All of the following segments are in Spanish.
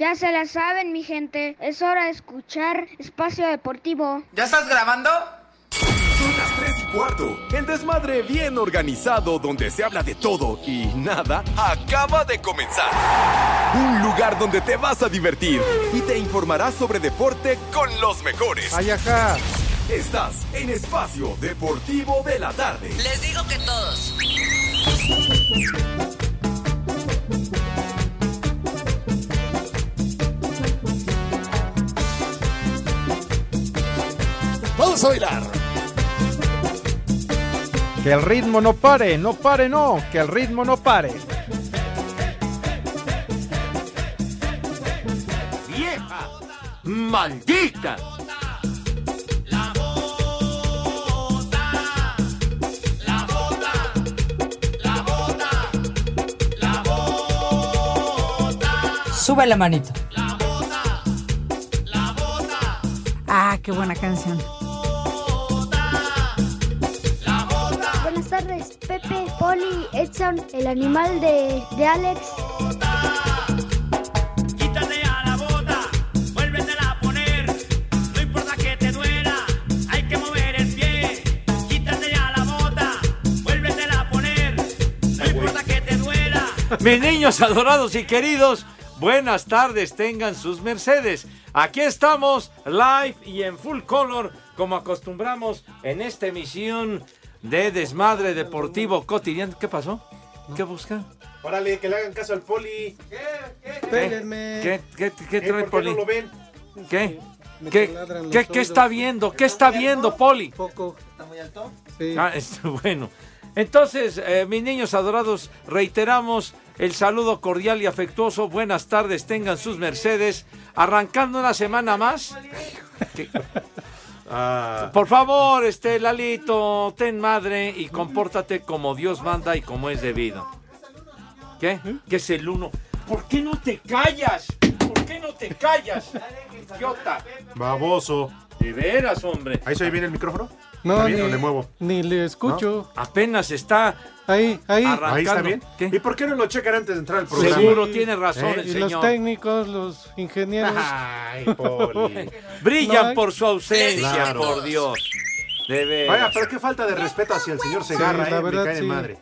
Ya se la saben, mi gente. Es hora de escuchar Espacio Deportivo. ¿Ya estás grabando? Son las 3 y cuarto. El desmadre bien organizado donde se habla de todo y nada acaba de comenzar. Un lugar donde te vas a divertir y te informarás sobre deporte con los mejores. Ay, ajá. Estás en Espacio Deportivo de la Tarde. Les digo que todos. Vamos a bailar. Que el ritmo no pare, no pare, no, que el ritmo no pare. ¡Vieja! ¡Maldita! Sube la manito. Ah, qué buena canción. Poner. No importa que te duela. Mis niños adorados y queridos, buenas tardes, tengan sus mercedes. Aquí estamos, live y en full color, como acostumbramos en esta emisión de Desmadre Deportivo Cotidiano. ¿Qué pasó? ¿Qué busca? Órale, que le hagan caso al poli. ¿Qué, qué, qué ¿Eh, trae ¿Por qué Poli? no lo ven? ¿Qué? ¿Qué, qué, qué está viendo? ¿Qué está viendo, Poli? Poco. ¿Está muy alto? Sí. Ah, es- bueno. Entonces, eh, mis niños adorados, reiteramos el saludo cordial y afectuoso. Buenas tardes, tengan sus mercedes. Arrancando una semana más. Que- Ah, Por favor, este Lalito, ten madre y compórtate como Dios manda y como es debido. ¿Qué? ¿Qué es el uno? ¿Por qué no te callas? ¿Por qué no te callas? Idiota. baboso. De veras, hombre. ¿Ahí se oye bien el micrófono? No, ¿Está bien ni, o le muevo? ni le escucho. Apenas está Ahí, ahí. Arrancando. Ahí está bien. ¿Qué? ¿Y por qué no lo checan antes de entrar al programa? Seguro, tiene razón ¿Eh? el Y los señor. técnicos, los ingenieros. Ay, poli. Brillan No, por su ausencia, Claro. por Dios. De Vaya, pero qué falta de respeto hacia el señor Segarra, Sí, la eh. verdad, Me cae de sí. madre.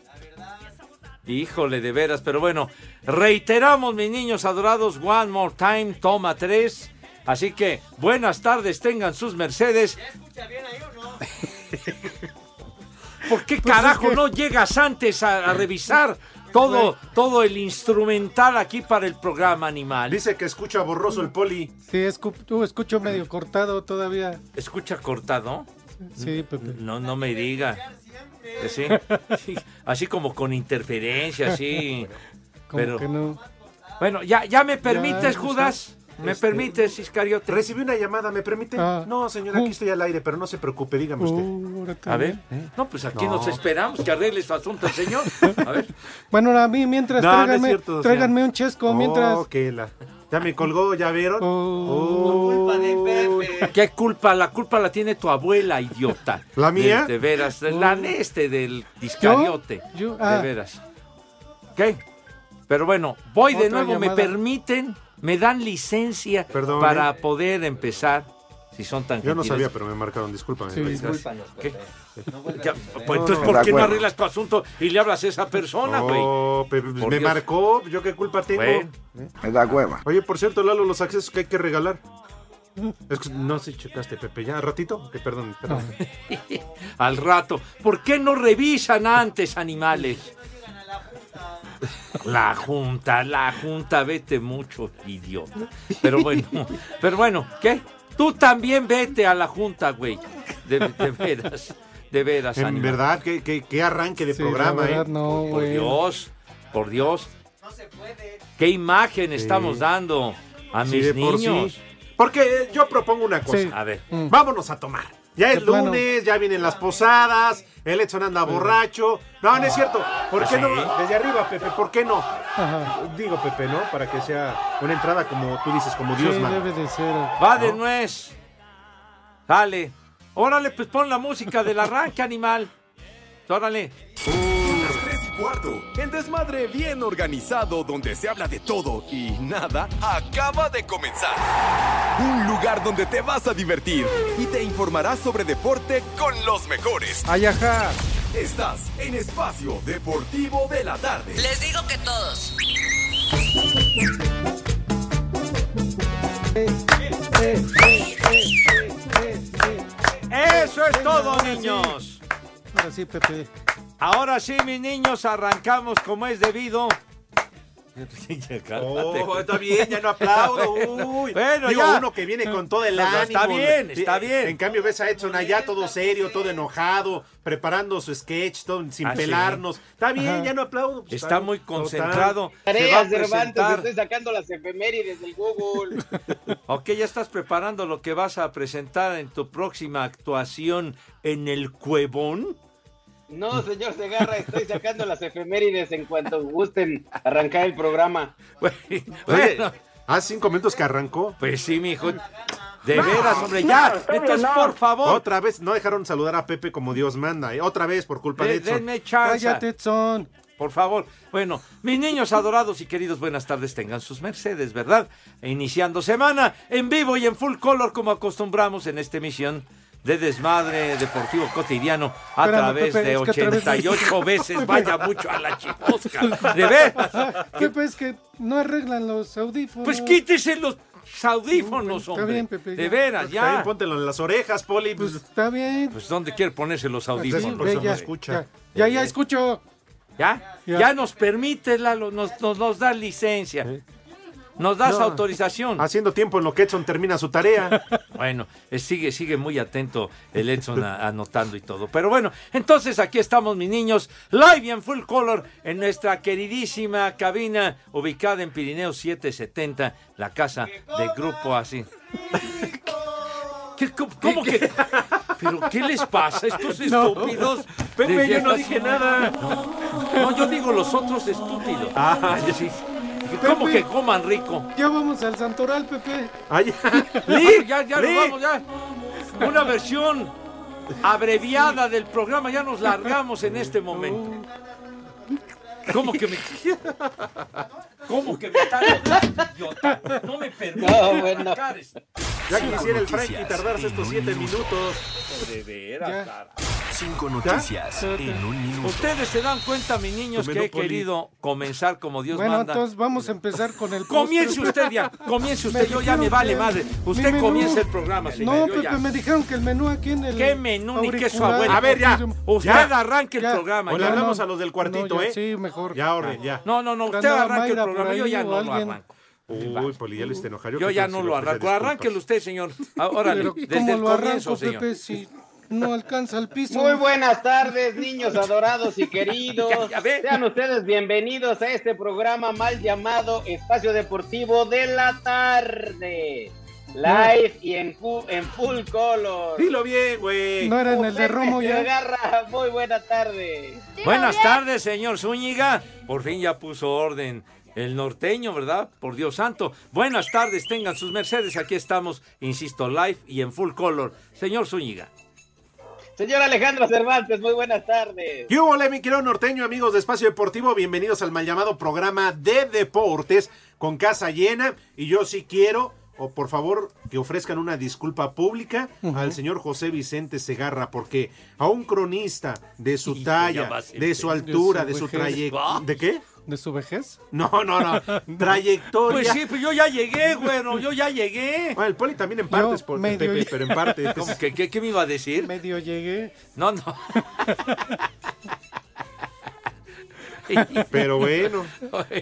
Híjole, de veras. Pero bueno, reiteramos, mis niños adorados, one more time, toma tres. Así que buenas tardes, tengan sus mercedes. ¿Por qué carajo es que- no llegas antes a, a revisar todo, todo el instrumental aquí para el programa animal? Dice que escucha borroso el poli. Sí, escu- tú escucho medio cortado todavía. ¿Escucha cortado? Sí, Pepe. No, no me diga. Sí, sí, así como con interferencia, así. Como Pero- que no. Bueno, ¿ya, ya me permites, Ya, Judas? ¿Me Este- permites, Iscariote? Recibí una llamada, ¿me permite? Ah. No, señor, aquí estoy al aire, pero no se preocupe, dígame usted. Uh, A ver. también. No, pues aquí No. nos esperamos que arregle su asunto el señor. A ver. Bueno, a mí mientras No, no tráiganme, cierto, o sea. tráiganme un chesco mientras. Oh, que la... Ya me colgó, ¿ya vieron? Oh. Culpa de Pepe. ¿Qué culpa? La culpa la tiene tu abuela, idiota. ¿La mía? De, de veras. La este del Iscariote. Yo- ah. De veras. ¿Qué? Pero bueno, voy de nuevo. ¿Me permiten? ¿Me dan licencia Perdón, para ¿eh? poder empezar? Si son tan Yo no gentiles. sabía, pero me marcaron, discúlpame. Sí. Discúlpanos, ¿Qué? Pepe. No vuelvas Ya, pues No, entonces, no, ¿por qué no arreglas tu asunto y le hablas a esa persona, güey? Pepe, pues me Dios. marcó, ¿yo qué culpa tengo? Me da hueva. Oye, por cierto, Lalo, los accesos que hay que regalar. Es que no sé si checaste, Pepe, ¿ya? ¿Ratito? Que perdón, perdón. Al rato. ¿Por qué no revisan antes, animales? La junta, la junta, vete mucho, idiota. Pero bueno, pero bueno, ¿qué? Tú también vete a la junta, güey. De, de veras, de veras, En animal. verdad, qué, qué- qué arranque de Sí, la programa, verdad, ¿eh? no, Por güey. Dios, por Dios. No se puede. ¿Qué imagen estamos dando a Sí, mis por niños? sí. Porque yo propongo una cosa. Sí. A ver, Mm. Vámonos a tomar. Ya es plano. lunes, ya vienen las posadas, el Edson anda borracho. No, no es cierto. ¿Por qué ¿Ah, no? Desde arriba, Pepe, ¿por qué no? Ajá. Digo, Pepe, ¿no? Para que sea una entrada como tú dices, como Dios sí, manda. debe de ser. va de nuez. Dale. Órale, pues pon la música del arranque, animal. Órale. Las 3 y y cuarto. El desmadre bien organizado donde se habla de todo y nada acaba de comenzar. Un lugar donde te vas a divertir y te informarás sobre deporte con los mejores. Ayaja. Estás en Espacio Deportivo de la Tarde. Les digo que todos. Eso es todo, niños. Ahora sí, Pepe. Ahora sí, mis niños, arrancamos como es debido. Oh, está bien, ya no aplaudo. Uy. Bueno, Digo, ya. uno que viene con todo el No, ánimo. está bien, está bien. En cambio, ves a Edson allá todo serio, todo enojado, preparando su sketch, todo sin Ah, sí. pelarnos. Está bien, Ajá. ya no aplaudo. Pues, Está muy concentrado. Se va a Tareas, Cervantes, presentar. estoy sacando las efemérides del Google. Ok, ya estás preparando lo que vas a presentar en tu próxima actuación en el Cuevón. No, señor Segarra, estoy sacando las efemérides en cuanto gusten arrancar el programa. Bueno, hace cinco minutos que arrancó. pues sí, mijo. De veras, hombre, ya. Entonces, por favor, Otra vez, no dejaron saludar a Pepe como Dios manda. eh. Otra vez por culpa de de- Edson. denme chance. Cállate, Edson. Por favor. Bueno, mis niños adorados y queridos, buenas tardes. Tengan sus mercedes, ¿verdad? Iniciando semana en vivo y en full color, como acostumbramos en esta emisión de Desmadre Deportivo Cotidiano a Espérame, través Pepe, de es que otra vez- 88 veces. Vaya mucho a la chifosca. De veras. Pepe, es que no arreglan los audífonos. Pues quítese los audífonos, Está hombre. bien, Pepe, De ya. veras, Está bien, ya. póntelo en las orejas, Poli. Pues Pues, está bien. Pues, ¿dónde quiere ponerse los Sí, audífonos? eso no ya, escucha. Ya, ya, ya escucho. ¿Ya? Ya. Ya nos permite, Lalo, nos, nos, nos da licencia. Nos das No. autorización. haciendo tiempo en lo que Edson termina su tarea. Bueno, eh, sigue, sigue muy atento el Edson a- anotando y todo. Pero bueno, entonces aquí estamos, mis niños, live y en full color en nuestra queridísima cabina ubicada en Pirineo 770, la casa del grupo así. ¿Qué, cómo, cómo que? ¿Pero qué les pasa a estos estúpidos? Pepe, De yo no dije nada. No, yo digo los otros estúpidos. Ah, Sí. ¿Cómo Pepe. que coman rico? Ya vamos al Santoral, Pepe. Ay, ¡Lee! Ya, ya nos vamos, ya. Una versión abreviada del programa, ya nos largamos en este momento. ¿Cómo que me.? ¿Cómo que me idiota? No me permite No, bueno. esto. Ya quisiera el Frankie tardarse estos siete minutos. De veras. Cinco noticias en un minuto. Ustedes se dan cuenta, mis niños, que he querido comenzar como Dios Bueno, manda. entonces vamos a empezar con el Comience usted ya, comience usted, Me yo ya me vale madre. Usted menú- comience el programa, señor. No, Pepe, ya. me dijeron que el menú aquí en el. ¿Qué menú ni qué su abuela? A ver, ya. Usted Ya. arranque el programa. Ya. hablamos a los del cuartito, No, ¿eh? Sí, mejor. Ya, orden, ya. No, no, no, usted arranque el programa, yo ya no lo arranco. Uy, Poli, ya hiciste enojar. Yo creo ya no lo arranco. Arránquelo usted, señor. Ah, Pero desde ¿cómo el lo comienzo, arranco, señor. Pepe, si no alcanza el piso? Muy buenas tardes, niños adorados y queridos. Ya, ya ve. Sean ustedes bienvenidos a este programa mal llamado Espacio Deportivo de la Tarde. Live y en, fu- en full color. Dilo bien, güey. No era en el de Romo ya. Segarra, muy buena tarde. Buenas tardes, señor Zúñiga. Por fin ya puso orden el norteño, ¿verdad? Por Dios santo. Buenas tardes, tengan sus mercedes. Aquí estamos, insisto, live y en full color. Señor Zúñiga. Señor Alejandro Cervantes, muy buenas tardes. ¿Qué hubo, mi querido norteño, amigos de Espacio Deportivo? Bienvenidos al mal llamado programa de deportes con casa llena. Y yo sí quiero, o por favor, que ofrezcan una disculpa pública al señor José Vicente Segarra, porque a un cronista de su Hijo, talla, de su altura, De su su trayectoria. ¿De qué? ¿De su vejez? No, no, no. Trayectoria. Pues sí, pues yo ya llegué, güero, yo ya llegué. Bueno, el poli también en partes, por, medio Pepe, pero en partes. ¿Cómo que, qué, qué me iba a decir? Medio llegué. No, no. Pero bueno.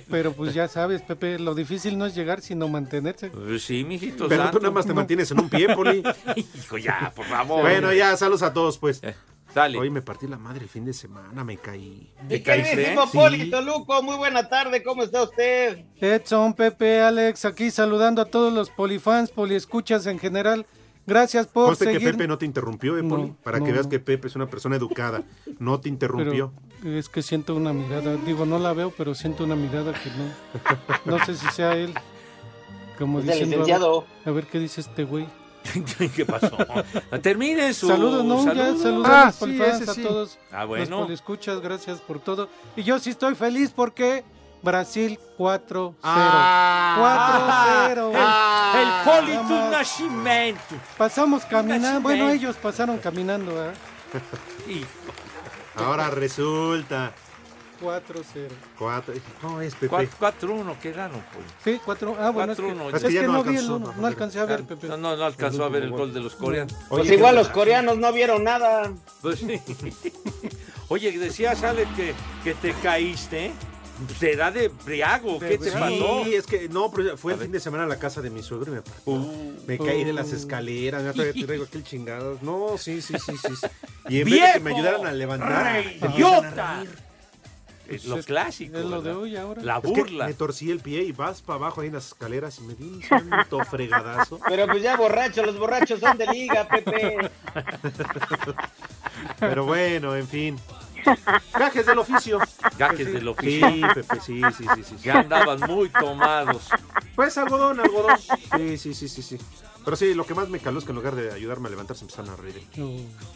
Pero pues ya sabes, Pepe, lo difícil no es llegar, sino mantenerse. Pues sí, mijito Pero tú nada más te mantienes en un pie, poli. Hijo, ya, por favor. Bueno, ya, saludos a todos, pues. Eh, Dale. Hoy me partí la madre el fin de semana, me caí. ¿Te Mi queridísimo Sí. Poli Toluco, muy buena tarde, ¿cómo está usted? Edson, Pepe, Alex, aquí saludando a todos los polifans, poliescuchas en general. Gracias por Conste que seguir. Pepe no te interrumpió, ¿eh, No, Poli? Para no, que veas no. que Pepe es una persona educada. No te interrumpió. Pero es que siento una mirada, digo, no la veo, pero siento una mirada que no. No sé si sea él. Como Es diciendo, a ver- licenciado. A ver, qué dice este güey. ¿Qué pasó? Terminen su Saludos, no, ya saludo. saludos Ah, a los sí, a sí. todos Ah, los bueno. poliescuchas, gracias por todo. Y yo sí estoy feliz porque Brasil 4-0. Ah, 4-0. el, el Poli Nada tu más. Nascimento. Pasamos caminando, bueno, ellos pasaron caminando, ¿eh? Y Ahora resulta. 4-0. Cuatro. ¿Cómo es, Pepe? 4-1 quedaron, Poli. Sí, 4 Ah, bueno, es que, 4-1, es que Ya no no vi el no, no alcancé a ver, Ah, Pepe. No, no, no alcanzó a ver el gol de los coreanos. Pues Oye, igual qué- los coreanos no vieron nada. Pues sí. Oye, decías, Ale, que, que te caíste. ¿eh? ¿Será de briago? ¿Qué te Sí. pasó? Sí, es que no, pero fue A el ver. fin de semana a la casa de mi suegro y me partió. Uh, Me caí de las escaleras, ya todavía traigo aquel chingado. No, sí, sí, sí, sí. sí. Y en vez de que me ¡Viejo! ayudaran a levantar, ¡Rey, se empiezan a idiota! Es lo Es- clásico. Es lo de hoy ahora. La Es que burla. me torcí el pie y vas para abajo ahí en las escaleras y me di un santo fregadazo. Pero pues ya borrachos, los borrachos son de liga, Pepe. Pero bueno, en fin. Gajes del oficio. Gajes del Sí, oficio. Pepe, sí, sí, sí, sí. Ya andaban muy tomados. Pues algodón, algodón. Sí, sí, sí, sí, sí. Pero sí, lo que más me caló es que en lugar de ayudarme a levantarse empezaron a reír. No.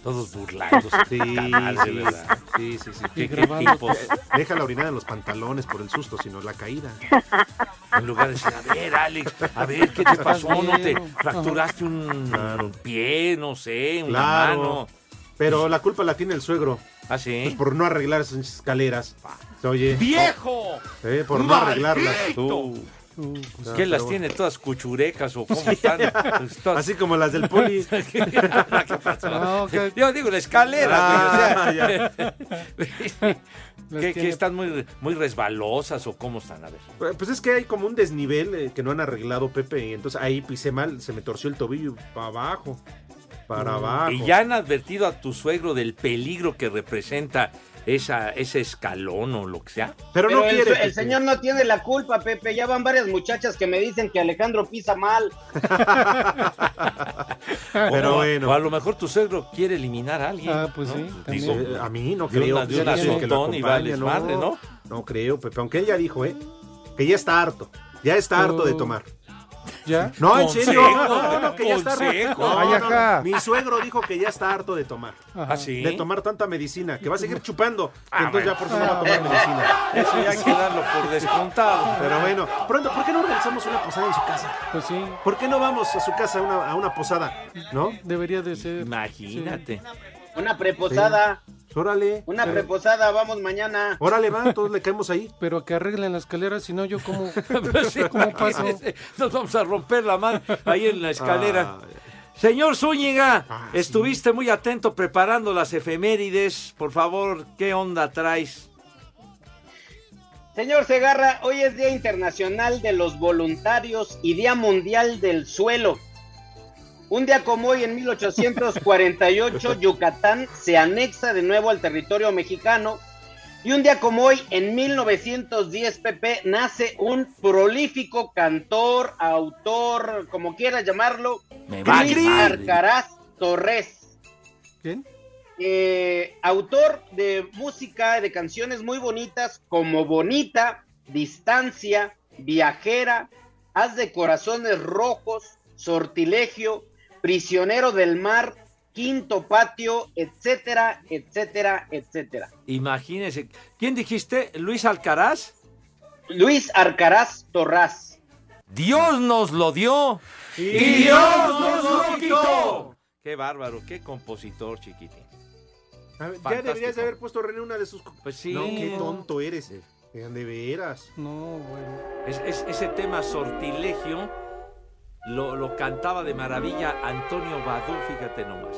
Todos burlándose. Sí, sí, ¿verdad? sí, sí, sí. ¿Qué, tipos? Deja la orinada en los pantalones por el susto, sino la caída. En lugar de decir, a ver, Alex, a ver, ¿qué te pasó? ¿No te fracturaste un Claro. pie, no sé, una Claro. mano? Pero la culpa la tiene el suegro. ¿Ah, sí? Pues por no arreglar esas escaleras. Oye, ¡Viejo! eh, por no arreglarlas. Tú, Uh, pues, ¿Qué las tiene todas cuchurecas o cómo están? Pues todas- Así como las del poli. ¿Qué pasó? No, que- Yo digo la escalera, Ah, güey, o sea, las ¿qué, tiene- qué están muy, muy resbalosas o cómo están? A ver. Pues es que hay como un desnivel eh, que no han arreglado, Pepe. Y entonces ahí pisé mal, se me torció el tobillo para abajo. Para abajo. ¿Y ya han advertido a tu suegro del peligro que representa esa, ese escalón o lo que sea? Pero, Pero no el, quiere. el señor no tiene la culpa, Pepe. Ya van varias muchachas que me dicen que Alejandro pisa mal. Pero o, bueno. o a lo mejor tu suegro quiere eliminar a alguien. Ah, pues ¿no? sí. Digo, Eh, a mí no de creo. una- de que lo y vales acompaña, madre, ¿no? No creo, Pepe. Aunque él ya dijo, ¿eh? Que ya está harto. Ya está harto de Oh. tomar. ¿Ya? No, en serio. No, no, no, que ya está harto. consejo. No, Ay, no, ajá. no. Mi suegro dijo que ya está harto de tomar. ¿Ah, sí? De tomar tanta medicina. Que va a seguir chupando. Ah, entonces bueno. ya por eso no va a tomar medicina. Eso ya hay que darlo por descontado. Pero bueno, pronto, ¿por qué no organizamos una posada en su casa? Pues sí, ¿Por qué no vamos a su casa a una, a una posada? ¿No? debería de ser. Imagínate. Una preposada. Órale. Una Pero- preposada, vamos mañana. Órale, va, todos le caemos ahí. Pero que arreglen la escalera, si no yo como... Sí, ¿Cómo paso? Nos vamos a romper la mano ahí en la escalera. Ah, Señor Zúñiga, Ah, estuviste muy atento preparando las efemérides. Por favor, ¿qué onda traes? Señor Segarra, hoy es Día Internacional de los Voluntarios y Día Mundial del Suelo. Un día como hoy, en 1848, Yucatán se anexa de nuevo al territorio mexicano. Y un día como hoy, en 1910, Pepe, nace un prolífico cantor, autor, como quieras llamarlo, madre. Arcaraz Torres. ¿Quién? Eh, autor de música, de canciones muy bonitas como Bonita, Distancia, Viajera, Haz de Corazones Rojos, Sortilegio, Prisionero del Mar, Quinto Patio, etcétera, etcétera, etcétera. Imagínese. ¿Quién dijiste? ¿Luis Alcaraz? Luis Arcaraz Torraz. Dios nos lo dio. Y Dios nos lo quitó. Qué bárbaro, qué compositor, chiquitín. A ver, ya deberías de haber puesto René una de sus. Pues sí. No, qué tonto eres. Eh, De veras. No, bueno. Es- es- ese tema sortilegio lo, lo cantaba de maravilla Antonio Badú, fíjate nomás.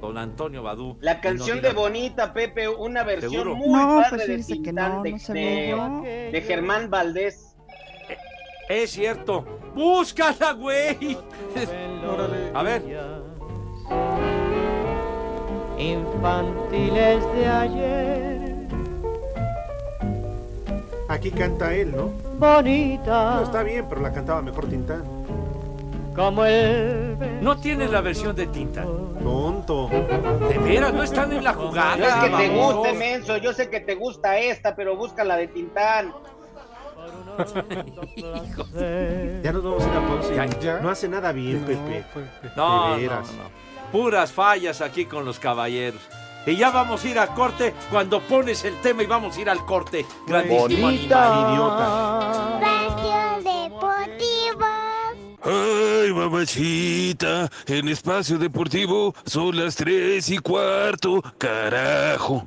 Don Antonio Badú. La canción de. Bonita, Pepe, una versión ¿Seguro? muy No, padre pues de Tintán, no, de, no de- de Germán Valdés. Es cierto. Búscala, güey. A ver. infantiles de ayer, Aquí canta él, ¿no? bonita No, está bien, pero la cantaba mejor Tintán. Como el No tiene la versión de tinta. Tonto. De veras, no están en la jugada. No es que te babosos. guste, menso. Yo sé que te gusta esta, pero busca la de Tintán. Ya nos vamos a ir a pausa. Ya, Ya. No hace nada bien, Pepe. No, De no, veras. no. Puras fallas aquí con los caballeros. Y ya vamos a ir a corte cuando pones el tema y vamos a ir al corte. Grandísimo animal, idiota. Espacio Deportivo. Mamachita, en espacio deportivo son las tres y cuarto, carajo.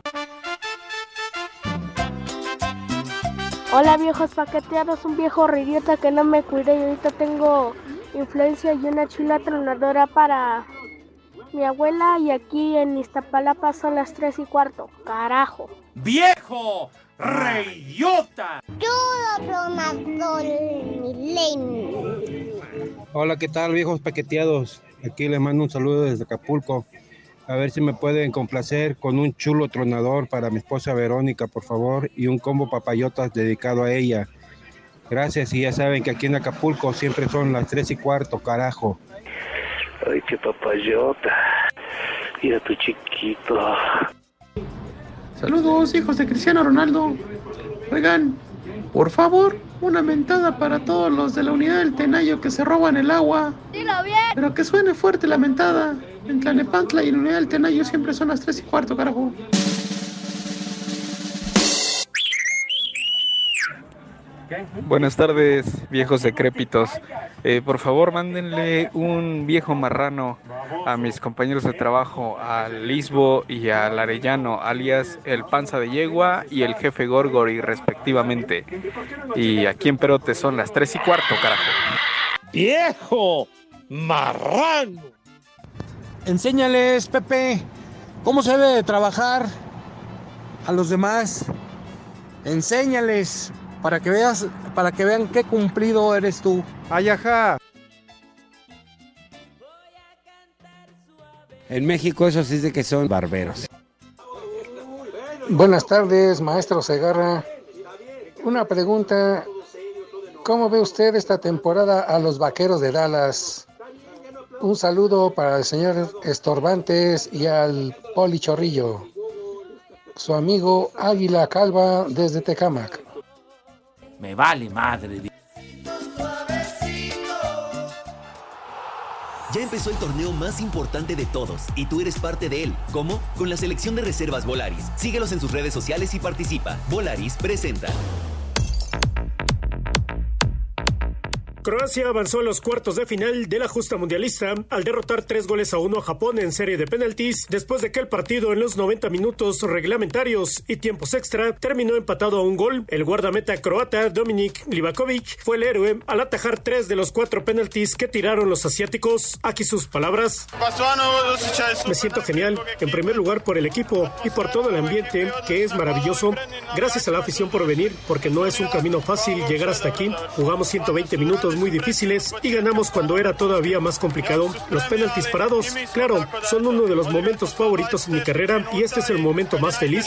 Hola viejos paqueteados, un viejo idiota que no me cuidé y ahorita tengo influencia y una chula tronadora para mi abuela y aquí en Iztapalapa son las 3 y cuarto. Carajo. ¡Viejo! Milenio. Hola, ¿qué tal, viejos paqueteados? Aquí les mando un saludo desde Acapulco. A ver si me pueden complacer con un chulo tronador para mi esposa Verónica, por favor, y un combo papayotas dedicado a ella. Gracias, y ya saben que aquí en Acapulco siempre son las tres y cuarto, carajo. Ay, qué papayota. Mira tu chiquito. Saludos, hijos de Cristiano Ronaldo. Oigan, por favor, una mentada para todos los de la unidad del Tenayo que se roban el agua. Dilo bien. Pero que suene fuerte la mentada. En Tlanepantla y en la unidad del Tenayo siempre son las 3 y cuarto, carajo. Buenas tardes, viejos decrépitos. Eh, por favor, mándenle un viejo marrano a mis compañeros de trabajo, al Lisbo y al Arellano, alias el Panza de Yegua y el Jefe Gorgori, respectivamente. Y aquí en Perote son las tres y cuarto, carajo. ¡Viejo! ¡Marrano! Enséñales, Pepe, cómo se debe de trabajar a los demás. Enséñales para que veas, para que vean qué cumplido eres tú. Ayaja. En México eso sí es de que son barberos. Buenas tardes, maestro Segarra. Una pregunta. ¿Cómo ve usted esta temporada a los vaqueros de Dallas? Un saludo para el señor Estorbantes y al Poli Chorrillo. Su amigo Águila Calva desde Tecamac. Me vale madre. Ya empezó el torneo más importante de todos y tú eres parte de él. ¿Cómo? Con la selección de reservas Volaris. Síguelos en sus redes sociales y participa. Volaris presenta. Croacia avanzó a los cuartos de final de la justa mundialista al derrotar tres goles a uno a Japón en serie de penaltis después de que el partido en los 90 minutos reglamentarios y tiempos extra terminó empatado a un gol. El guardameta croata Dominik Livakovic fue el héroe al atajar tres de los cuatro penaltis que tiraron los asiáticos. Aquí sus palabras. Me siento genial, en primer lugar por el equipo y por todo el ambiente que es maravilloso. Gracias a la afición por venir, porque no es un camino fácil llegar hasta aquí. Jugamos 120 minutos muy difíciles y ganamos cuando era todavía más complicado. Los penaltis parados, claro, son uno de los momentos favoritos en mi carrera y este es el momento más feliz.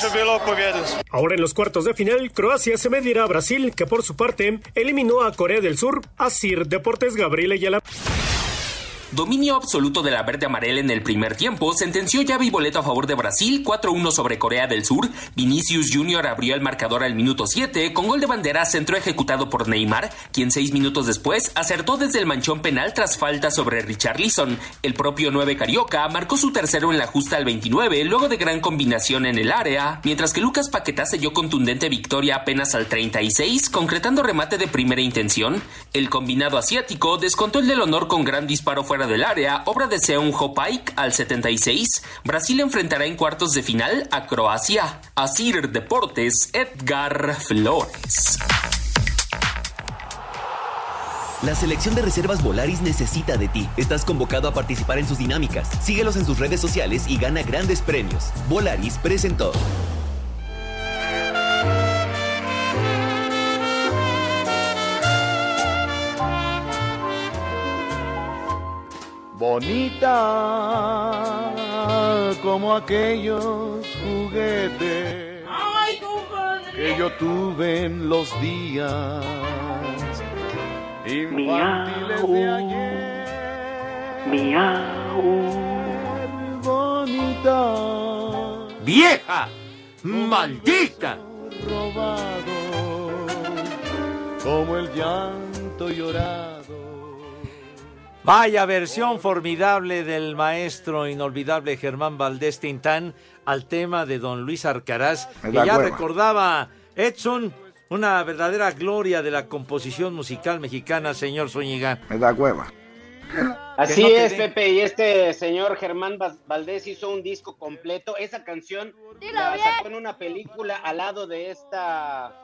Ahora en los cuartos de final, Croacia se medirá a Brasil, que por su parte eliminó a Corea del Sur. Asir Deportes Gabriel Ayala. Dominio absoluto de la verde amarela en el primer tiempo sentenció llave y boleto a favor de Brasil 4-1 sobre Corea del Sur. Vinicius Jr. abrió el marcador al minuto 7 con gol de bandera centro ejecutado por Neymar, quien seis minutos después acertó desde el manchón penal tras falta sobre Richarlison. El propio 9 Carioca marcó su tercero en la justa al 29 luego de gran combinación en el área, mientras que Lucas Paquetá selló contundente victoria apenas al 36, concretando remate de primera intención. El combinado asiático descontó el del honor con gran disparo fuera del área, obra de Seung Ho Paik al 76. Brasil enfrentará en cuartos de final a Croacia. Asir Deportes, Edgar Flores. La selección de reservas Volaris necesita de ti. Estás convocado a participar en sus dinámicas. Síguelos en sus redes sociales y gana grandes premios. Volaris presentó. Bonita como aquellos juguetes que yo tuve en los días infantiles de ayer. Bonita. ¡Vieja! ¡Maldita! Robado como el llanto llorado. Vaya versión formidable del maestro inolvidable Germán Valdés Tintán al tema de don Luis Arcaraz, Me que da ya recordaba Edson, una verdadera gloria de la composición musical mexicana, señor Zúñiga. Me da hueva. Así no es, Pepe, y este señor Germán Valdés hizo un disco completo. Esa canción la sacó en una película al lado de esta...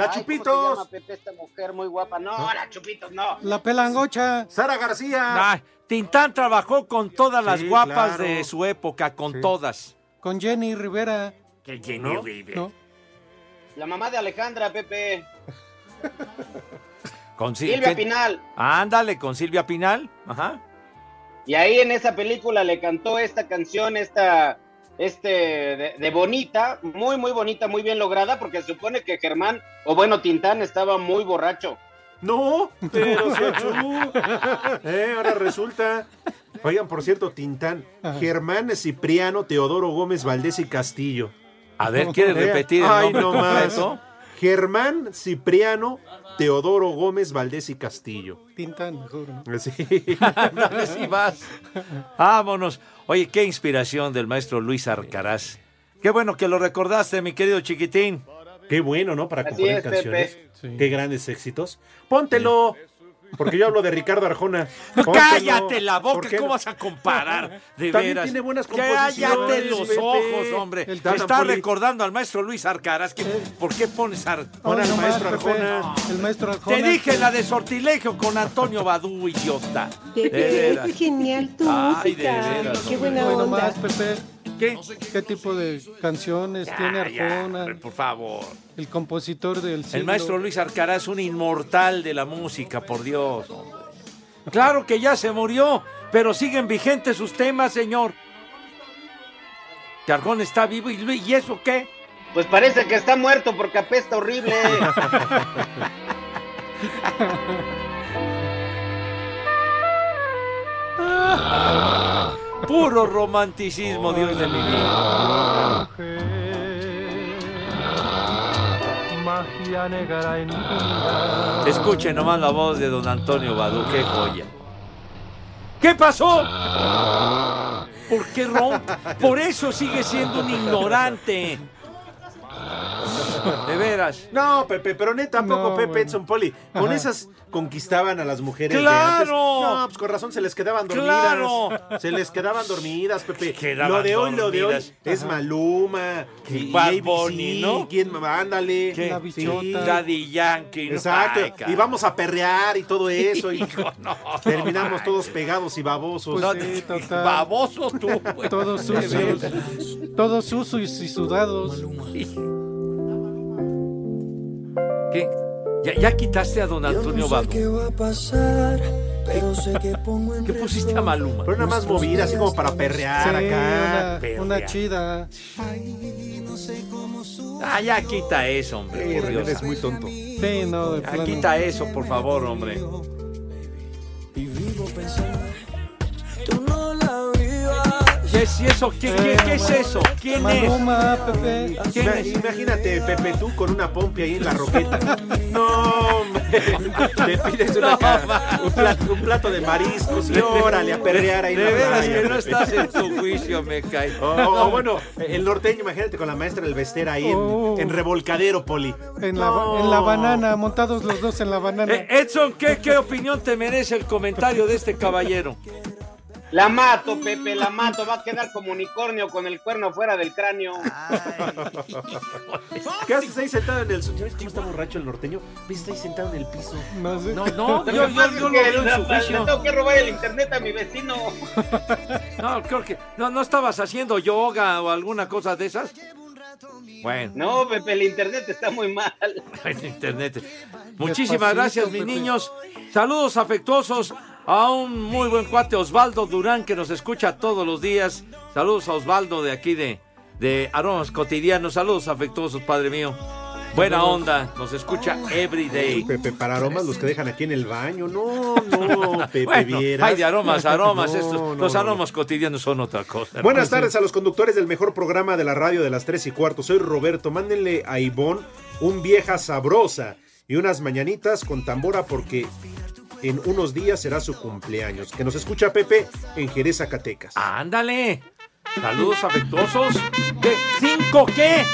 La Ay, ¿cómo se Chupitos. llama, Pepe, esta mujer muy guapa. No, la Chupitos, no. La pelangocha. Sara García. Tintán trabajó con todas las Sí, guapas claro. de su época, con todas. Con Jenny Rivera. Que Jenny ¿No? Rivera. ¿No? La mamá de Alejandra, Pepe. Con Sil- Silvia ¿qué? Pinal. Ándale, con Silvia Pinal. Ajá. Y ahí en esa película le cantó esta canción, esta, este, de, de bonita, muy, muy bonita, muy bien lograda, porque se supone que Germán, o bueno, Tintán estaba muy borracho. No, pero se. Eh, ahora resulta. Oigan, por cierto, Tintán, Germán Cipriano, Teodoro Gómez Valdés y Castillo. A ver, ¿quieres Eh, repetir el Ay, nombre no más. completo? Germán Cipriano, Teodoro Gómez Valdés y Castillo. Tintán, mejor. ¿no? Sí. Dale, sí vas. Vámonos. Oye, qué inspiración del maestro Luis Arcaraz. Qué bueno que lo recordaste, mi querido chiquitín. Qué bueno, ¿no? Para componer es, canciones. Qué grandes éxitos. Póntelo. Porque yo hablo de Ricardo Arjona. Cállate la ¿Por boca, ¿cómo no? vas a comparar? De También veras. tiene buenas Cállate composiciones, los Pepe. ojos, hombre. Está recordando al maestro Luis Arcaraz. que- ¿Por qué pones Ar... Pon al no más, maestro Pepe. Arjona. El maestro Arjona. Te dije la de sortilegio con Antonio Badú, idiota. De Pepe, veras. es genial tu Ay, de música. veras, Qué buena Bueno, onda. más, Pepe. ¿Qué? ¿Qué tipo de canciones tiene Arjona? por favor. El compositor del siglo. El maestro Luis Arcaraz, un inmortal de la música, por Dios. Claro que ya se murió, pero siguen vigentes sus temas, señor. Que Arjona está vivo y, ¿y eso qué? Pues parece que está muerto porque apesta horrible. Puro romanticismo, Dios de mi vida. Magia negra en. Escuchen nomás la voz de don Antonio Badú, qué joya. ¿Qué pasó? ¿Por qué rompe? Por eso sigue siendo un ignorante. De veras. No, Pepe, pero neta, tampoco No, Pepe bueno. Edson Poli. Con Ajá. esas conquistaban a las mujeres. de ¡Claro! antes. No, pues con razón se les quedaban dormidas. ¡Claro! Se les quedaban dormidas, Pepe. Quedaban lo de hoy, lo de hoy es Maluma. Y Bad ABC, Bunny, ¿no? ¿Quién? Ándale. ¿Qué? La bichota. Daddy Yankee. ¿no? Exacto. Ay, y vamos a perrear y todo eso. Y Hijo, no. terminamos todos pegados y babosos. Pues No, sí, total. Baboso tú. güey. Todos sucios. Todos sucios y sudados. ¿Qué? ¿Ya, ya quitaste a don Antonio Badú? ¿Qué pusiste a Maluma? Pero una más movida, así como para perrear Sí, acá. una, perrea. una chida. Ah, ya quita eso, hombre. por Dios. Eres muy tonto. Sí, no, de Ya plano. quita eso, por favor, hombre. ¿Qué es eso? ¿Qué, qué- qué es eso? ¿Quién es? Maluma, Pepe. ¿Quién Ima- es? Imagínate, Pepe, tú con una pompi ahí en la roqueta. No, hombre. Le pides una No, un, plato, un plato de mariscos y órale a perrear ahí De la veras playa, que no estás en tu juicio, me cae. O, o bueno, el norteño, imagínate con la maestra del Vester ahí en, Oh. en revolcadero, Poli. En la, No. en la banana, montados los dos en la banana. Eh, Edson, ¿qué, ¿qué opinión te merece el comentario de este caballero? La mato, Pepe, la mato. Va a quedar como unicornio con el cuerno fuera del cráneo. ¿Qué haces ahí sentado en el suelo? ¿Ves cómo está borracho el norteño? ¿Ves? Está ahí sentado en el piso. No sé. No, no, yo, que yo, yo lo que veo en su la- juicio. Le tengo que robar el internet a mi vecino. No, creo que. No, no estabas haciendo yoga o alguna cosa de esas. Bueno, No, Pepe, el internet está muy mal. en internet. Muchísimas Despacito, gracias, mis Pepe. niños. Saludos afectuosos a un muy buen cuate, Osvaldo Durán, que nos escucha todos los días. Saludos a Osvaldo de aquí de, de Aromas Cotidianos. Saludos afectuosos, padre mío. Buena onda, nos escucha every day. Pepe, para aromas los que dejan aquí en el baño. No, no, Pepe, Bueno, vieras. hay de aromas, aromas. No, estos- no, los no. aromas cotidianos son otra cosa. Buenas tardes a los conductores del mejor programa de la radio de las 3 y cuarto. Soy Roberto. Mándenle a Ivonne un vieja sabrosa. y unas mañanitas con tambora porque en unos días será su cumpleaños. Que nos escucha Pepe en Jerez, Zacatecas. ¡Ándale! Saludos afectuosos. ¿Qué? ¿Cinco qué?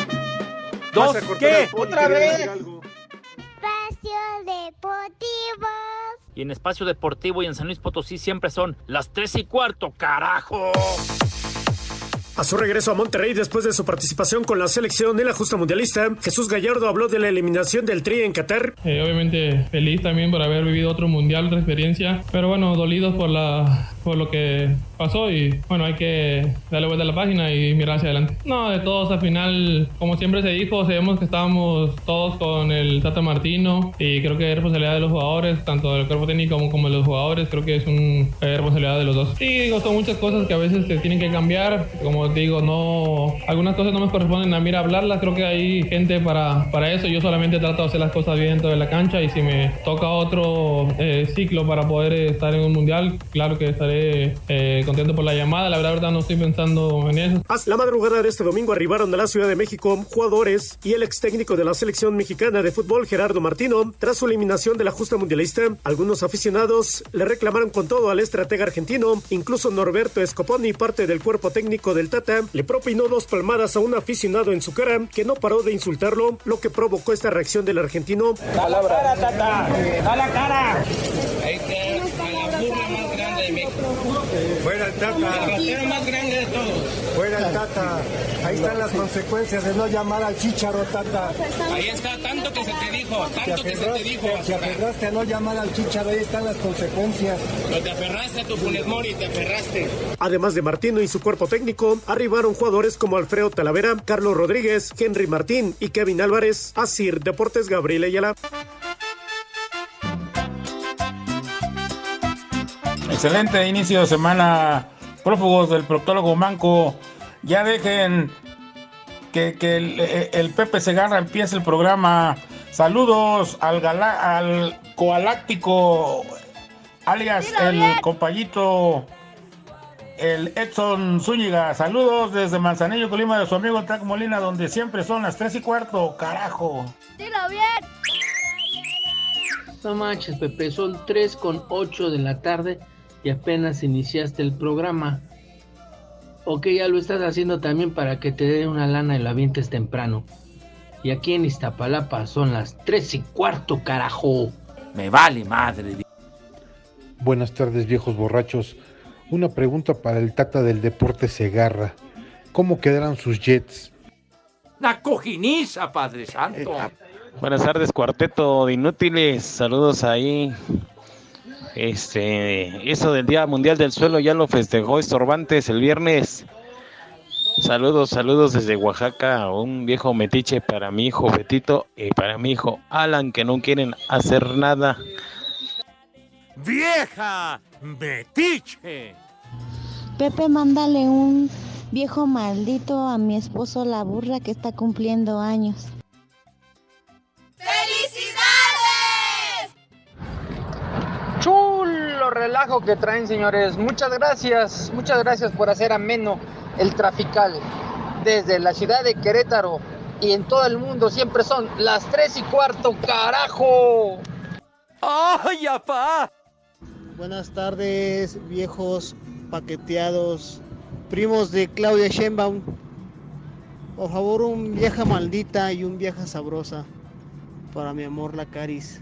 ¿Dos qué? ¿Otra vez? Espacio Deportivo. Y en Espacio Deportivo y en San Luis Potosí siempre son las tres y cuarto, carajo. A su regreso a Monterrey después de su participación con la selección en la justa mundialista, Jesús Gallardo habló de la eliminación del Tri en Qatar. Eh, obviamente feliz también por haber vivido otro mundial, otra experiencia, pero bueno, dolidos por la por lo que pasó y bueno, hay que darle vuelta a la página y mirar hacia adelante. No, de todos al final, como siempre se dijo, sabemos que estábamos todos con el Tata Martino y creo que es responsabilidad de los jugadores, tanto del cuerpo técnico como, como de los jugadores, creo que es una responsabilidad de los dos. Sí, digo, son muchas cosas que a veces se tienen que cambiar, como digo, no, algunas cosas no me corresponden a mí hablarlas, creo que hay gente para, para eso, yo solamente trato de hacer las cosas bien dentro de la cancha y si me toca otro eh, ciclo para poder estar en un mundial, claro que estaré eh, contento por la llamada, la verdad, verdad no estoy pensando en eso. A la madrugada de este domingo arribaron a la Ciudad de México jugadores y el ex técnico de la selección mexicana de fútbol, Gerardo Martino, tras su eliminación de la justa mundialista. Algunos aficionados le reclamaron con todo al estratega argentino, incluso Norberto Scoponi, parte del cuerpo técnico del Tata, le propinó dos palmadas a un aficionado en su cara que no paró de insultarlo, lo que provocó esta reacción del argentino. Da la cara, Tata. Da la cara. Ahí está, a la burla más grande de México. Fuera el Tata. El más grande de todos. Fuera el Tata. Ahí están las consecuencias de no llamar al Chicharo, Tata. Ahí está, tanto que se te dijo, tanto que se te dijo. Te aferraste a no llamar al Chicharo, ahí están las consecuencias. No te aferraste a tu Funes Mori, te aferraste. Además de Martino y su cuerpo técnico, arribaron jugadores como Alfredo Talavera, Carlos Rodríguez, Henry Martín y Kevin Álvarez. Asir Deportes Gabriel Ayala. Excelente inicio de semana, prófugos del proctólogo Manco. Ya dejen que, que el, el Pepe Segarra empiece el programa. Saludos al, gala- al coaláctico, alias el compayito, el Edson Zúñiga. Saludos desde Manzanillo, Colima, de su amigo Track Molina, donde siempre son las tres y cuarto. Carajo. Dilo bien. No manches, Pepe, son 3 con 8 de la tarde y apenas iniciaste el programa. Ok, ya lo estás haciendo también para que te dé una lana y lo avientes temprano. Y aquí en Iztapalapa son las 3 y cuarto, carajo. Me vale madre. Buenas tardes, viejos borrachos. Una pregunta para el tata del deporte Segarra. ¿Cómo quedarán sus jets? Una cojiniza, Padre Santo. Buenas tardes, cuarteto de inútiles. Saludos ahí. Este, eso del Día Mundial del Suelo ya lo festejó Estorbantes el viernes. Saludos, saludos desde Oaxaca. Un viejo metiche para mi hijo Betito y para mi hijo Alan que no quieren hacer nada. ¡Vieja! ¡Metiche! Pepe, mándale un viejo maldito a mi esposo la burra que está cumpliendo años. Chulo relajo que traen, señores. Muchas gracias, muchas gracias por hacer ameno el trafical. Desde la ciudad de Querétaro y en todo el mundo siempre son las tres y cuarto, carajo. ¡Ay, apá! Buenas tardes, viejos paqueteados, primos de Claudia Sheinbaum. Por favor, un vieja maldita y un vieja sabrosa para mi amor la Caris,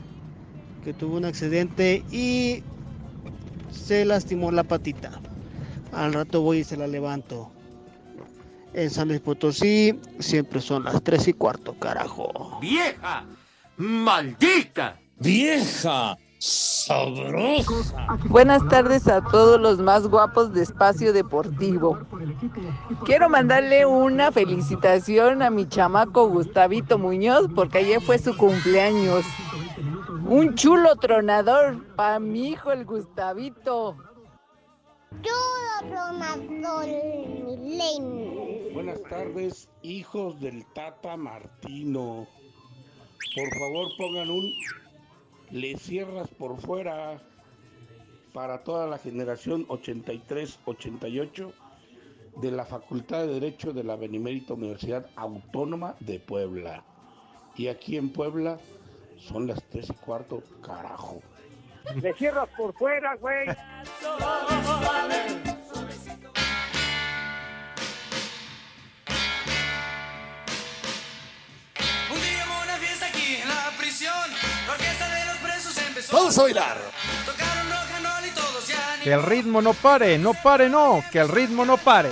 que tuvo un accidente y se lastimó la patita. Al rato voy y se la levanto. En San Luis Potosí siempre son las tres y cuarto, carajo. ¡Vieja! ¡Maldita! ¡Vieja! sabrosa. Buenas tardes a todos los más guapos de Espacio Deportivo. Quiero mandarle una felicitación a mi chamaco Gustavito Muñoz porque ayer fue su cumpleaños. Un chulo tronador para mi hijo el Gustavito. Buenas tardes, hijos del Tata Martino. Por favor, pongan un le cierras por fuera para toda la generación 83-88 de la Facultad de Derecho de la Benemérita Universidad Autónoma de Puebla. Y aquí en Puebla Son las tres y cuarto, carajo. Le cierras por fuera, güey. Un día hubo una fiesta aquí en la prisión. La orquesta de los presos empezó. Vamos a bailar. Que el ritmo no pare, no pare, no, que el ritmo no pare.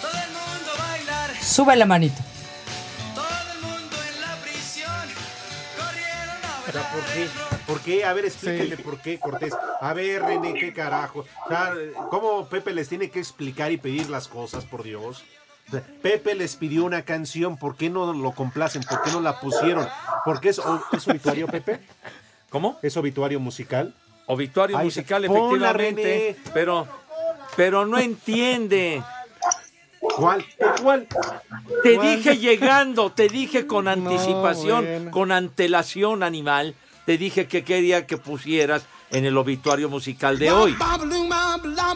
Todo el mundo a bailar. Sube la manito. Sea, ¿por qué? ¿Por qué? A ver, explíquenme por qué, Cortés. A ver, René, qué carajo. O sea, ¿cómo Pepe les tiene que explicar y pedir las cosas, por Dios? Pepe les pidió una canción, ¿por qué no lo complacen? ¿Por qué no la pusieron? ¿Por qué es, es obituario, Pepe? ¿Cómo? ¿Es obituario musical? Obituario Ahí musical, efectivamente. René. Pero, pero no entiende. ¿Cuál? ¿Cuál? Te ¿Cuál? dije llegando, te dije con anticipación, bueno. con antelación animal, te dije que quería que pusieras en el obituario musical de hoy.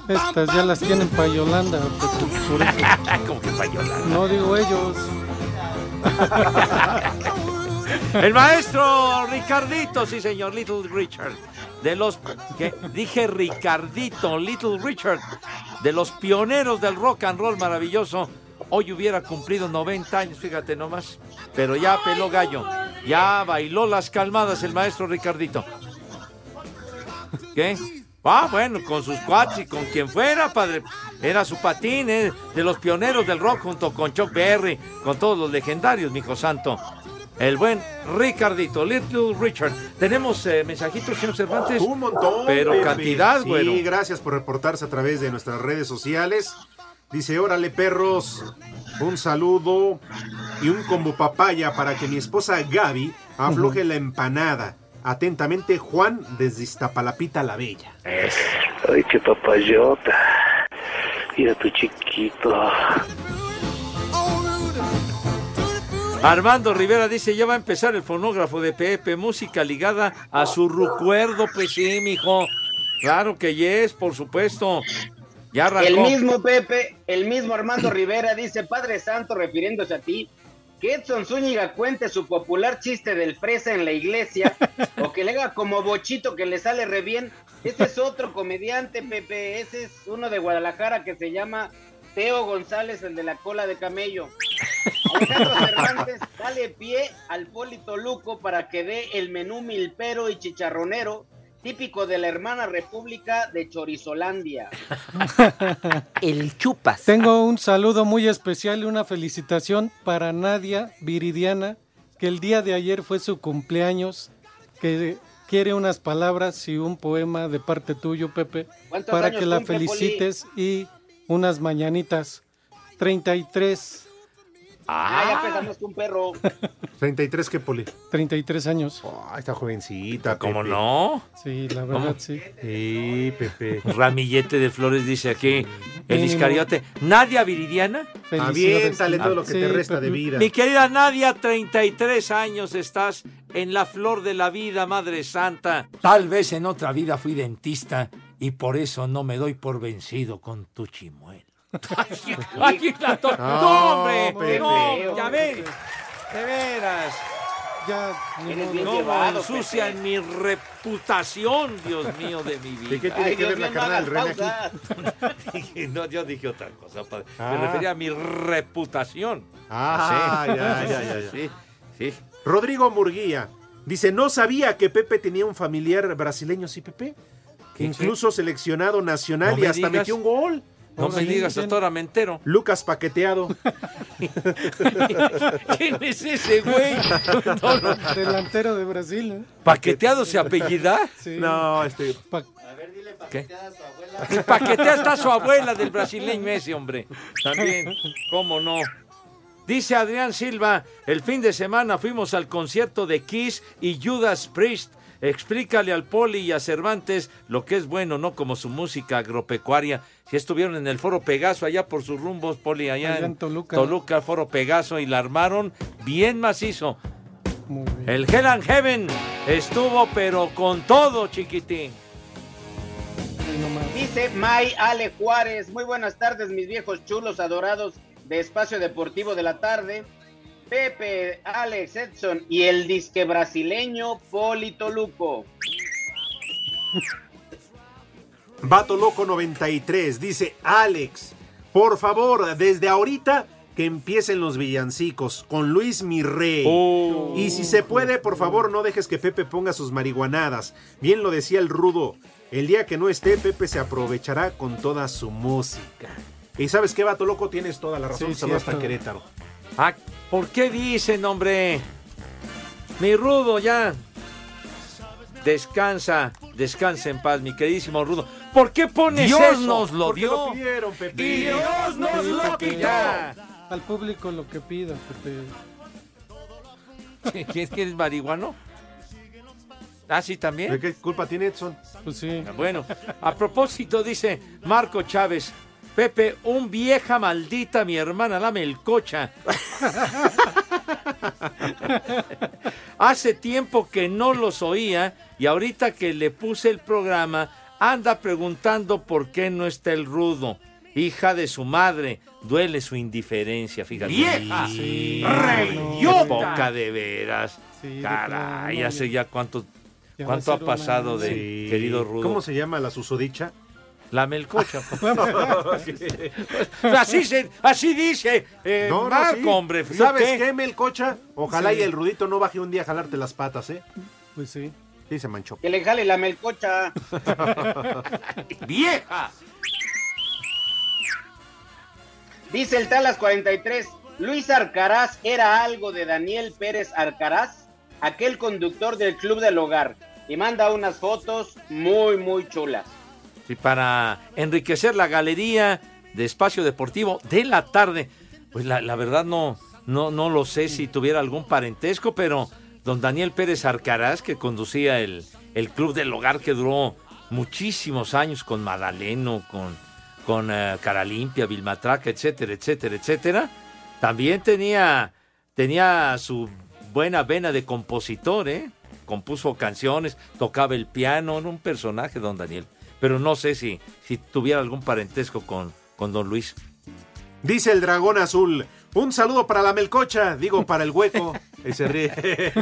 Estas ya las tienen para Yolanda. Como que payola. No digo ellos. El maestro Ricardito, sí señor, Little Richard. De los que dije Ricardito, Little Richard, de los pioneros del rock and roll maravilloso. Hoy hubiera cumplido 90 años, fíjate nomás. Pero ya peló gallo. Ya bailó las calmadas el maestro Ricardito. ¿Qué? Ah, bueno, con sus cuates y con quien fuera, padre. Era su patín, eh, de los pioneros del rock junto con Chuck Berry, con todos los legendarios, mijo santo. El buen Ricardito, Little Richard. ¿Tenemos eh, mensajitos, señor Cervantes? Un montón. Pero Pepe. cantidad, Sí, güero. gracias por reportarse a través de nuestras redes sociales. Dice, órale perros, un saludo y un combo papaya para que mi esposa Gaby afloje la empanada. Atentamente, Juan desde Iztapalapita la Bella. Ay, qué papayota. Mira tu chiquito. Armando Rivera dice, ya va a empezar el fonógrafo de Pepe, música ligada a su recuerdo, pues sí, mijo. Claro que yes, por supuesto. Ya arrancó. El mismo Pepe, el mismo Armando Rivera dice, Padre Santo, refiriéndose a ti, que Edson Zúñiga cuente su popular chiste del fresa en la iglesia, o que le haga como bochito que le sale re bien. Ese es otro comediante, Pepe, ese es uno de Guadalajara que se llama Teo González, el de la cola de camello. Alejandro Cervantes, dale pie al Polito Luco para que dé el menú milpero y chicharronero típico de la hermana república de Chorizolandia. El chupas. Tengo un saludo muy especial y una felicitación para Nadia Viridiana, que el día de ayer fue su cumpleaños, que quiere unas palabras y un poema de parte tuyo, Pepe, ¿Cuántos para que la cumple, Poli? felicites y unas mañanitas. 33. Ah, ya pensamos que un perro. 33 que poli. 33 años. Ah, está jovencita. ¿Cómo Pepe. no? Sí, la verdad, ¿Cómo? sí. Sí, Pepe. Ramillete de flores dice aquí el. Iscariote. Nadia Viridiana. Aviéntale todo lo que te resta de vida. Mi querida Nadia, 33 años estás en la flor de la vida, Madre Santa. Tal vez en otra vida fui dentista y por eso no me doy por vencido con tu chimuelo. Aquí la to- No, no, hombre, Pepe. no, ya ven, de veras. Ya, ¿Cómo llevado, ensucian mi reputación, Dios mío, de mi vida? ¿Y qué tiene Ay, que ver la no carnal hagas René aquí? no, yo dije otra cosa, padre. Ah. Me refería a mi reputación. Ah, Sí. ya, ya, ya, ya. Sí, sí. Rodrigo Murguía dice, no sabía que Pepe tenía un familiar brasileño, ¿sí, Pepe? ¿Qué, Incluso seleccionado nacional No y me hasta digas. metió un gol. No me digas, hasta ahora me entero. Lucas Paqueteado. ¿Quién es ese güey? No, no. Delantero de Brasil, ¿eh? ¿Paqueteado se apellida? Sí. No, este... Pa- ¿Qué? Paquetea está su abuela del brasileño ese, hombre. También, ¿cómo no? Dice Adrián Silva, el fin de semana fuimos al concierto de Kiss y Judas Priest. Explícale al Poli y a Cervantes lo que es bueno, no como su música agropecuaria. Si estuvieron en el Foro Pegaso allá por sus rumbos, Poli, allá, Allá en en Toluca. Toluca, Foro Pegaso, y la armaron bien macizo. Muy bien. El Hell and Heaven estuvo, pero con todo, chiquitín. Dice May Ale Juárez, muy buenas tardes mis viejos chulos adorados de Espacio Deportivo de la Tarde. Pepe, Alex, Edson y el disque brasileño Polito Luco. Vato Loco 93 dice Alex, por favor, desde ahorita que empiecen los villancicos con Luis mi rey. Oh. Y si se puede, por favor, no dejes que Pepe ponga sus marihuanadas. Bien lo decía el rudo. El día que no esté, Pepe se aprovechará con toda su música. Y sabes qué, Vato Loco, tienes toda la razón. Sí, Saludos hasta. Querétaro. Ah, ¿por qué dicen, hombre? Mi rudo, ya. Descansa, descansa en paz, mi queridísimo rudo. ¿Por qué pones Dios eso? nos lo Porque dio. pidieron, Pepe. Y Dios nos lo quitó. Al público lo que pida, Pepe. ¿Quieres que eres marihuano? Ah, sí, también. ¿De qué culpa tiene Edson? Pues sí. Bueno, a propósito, dice Marco Chávez. Pepe, un vieja maldita, mi hermana la melcocha. Hace tiempo que no los oía y ahorita que le puse el programa anda preguntando por qué no está el rudo. Hija de su madre, duele su indiferencia, fíjate. ¡Vieja! Sí, ¡Reyota! qué poca de veras. Sí, Caray, ya sé ya cuánto, cuánto ha pasado de Sí. querido rudo. ¿Cómo se llama la susodicha? La melcocha. así, se, así dice eh, No, no, Marco, sí. hombre. ¿yo ¿Sabes qué? qué, Melcocha? Ojalá Sí. y el Rudito no baje un día a jalarte las patas, ¿eh? Pues sí. Sí, se manchó. Que le jale la melcocha. ¡Vieja! Dice el Talas 43. Luis Arcaraz era algo de Daniel Pérez Arcaraz, aquel conductor del Club del Hogar. Y manda unas fotos muy, muy chulas. Y para enriquecer la galería de espacio deportivo de la tarde, pues la, la verdad no, no, no lo sé si tuviera algún parentesco, pero don Daniel Pérez Arcaraz, que conducía el, el Club del Hogar que duró muchísimos años con Madaleno, con, con eh, Cara Limpia, Vilmatraca, etcétera, etcétera, etcétera, también tenía, tenía su buena vena de compositor, ¿eh? Compuso canciones, tocaba el piano, era un personaje, don Daniel. Pero no sé si, si tuviera algún parentesco con, con don Luis. Dice el dragón azul. Un saludo para la melcocha, digo para el hueco. Y se ríe.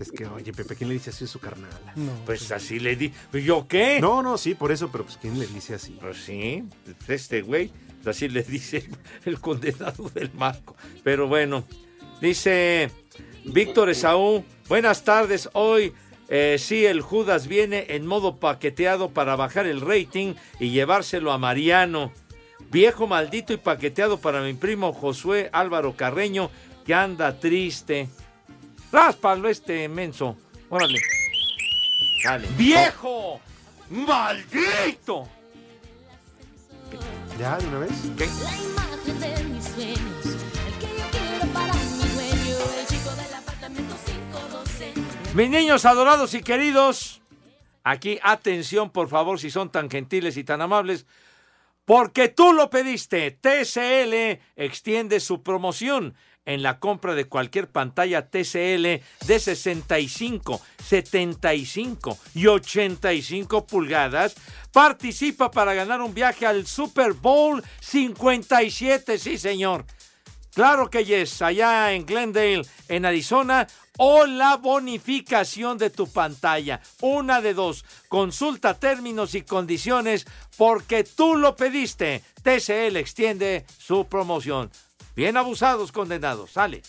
es que, oye, Pepe, ¿quién le dice así a su carnal? Pues así le di. ¿Yo qué? No, no, sí, por eso, pero pues ¿quién le dice así? Pues sí, este güey, pues así le dice el condenado del marco. Pero bueno, dice Víctor Esaú, buenas tardes, hoy eh, sí el Judas viene en modo paqueteado para bajar el rating y llevárselo a Mariano. Viejo maldito y paqueteado para mi primo Josué Álvaro Carreño, que anda triste. Ráspalo este menso. Órale. Dale. ¡Viejo! ¡Maldito! ¿Ya, de una vez? ¿Qué? Mis niños adorados y queridos, aquí atención por favor si son tan gentiles y tan amables, porque tú lo pediste. TCL extiende su promoción en la compra de cualquier pantalla TCL de 65, 75 y 85 pulgadas. Participa para ganar un viaje al Super Bowl 57, sí señor. Claro que yes, allá en Glendale, en Arizona, o la bonificación de tu pantalla. Una de dos. Consulta términos y condiciones porque tú lo pediste. TCL extiende su promoción. Bien abusados, condenados. Sale.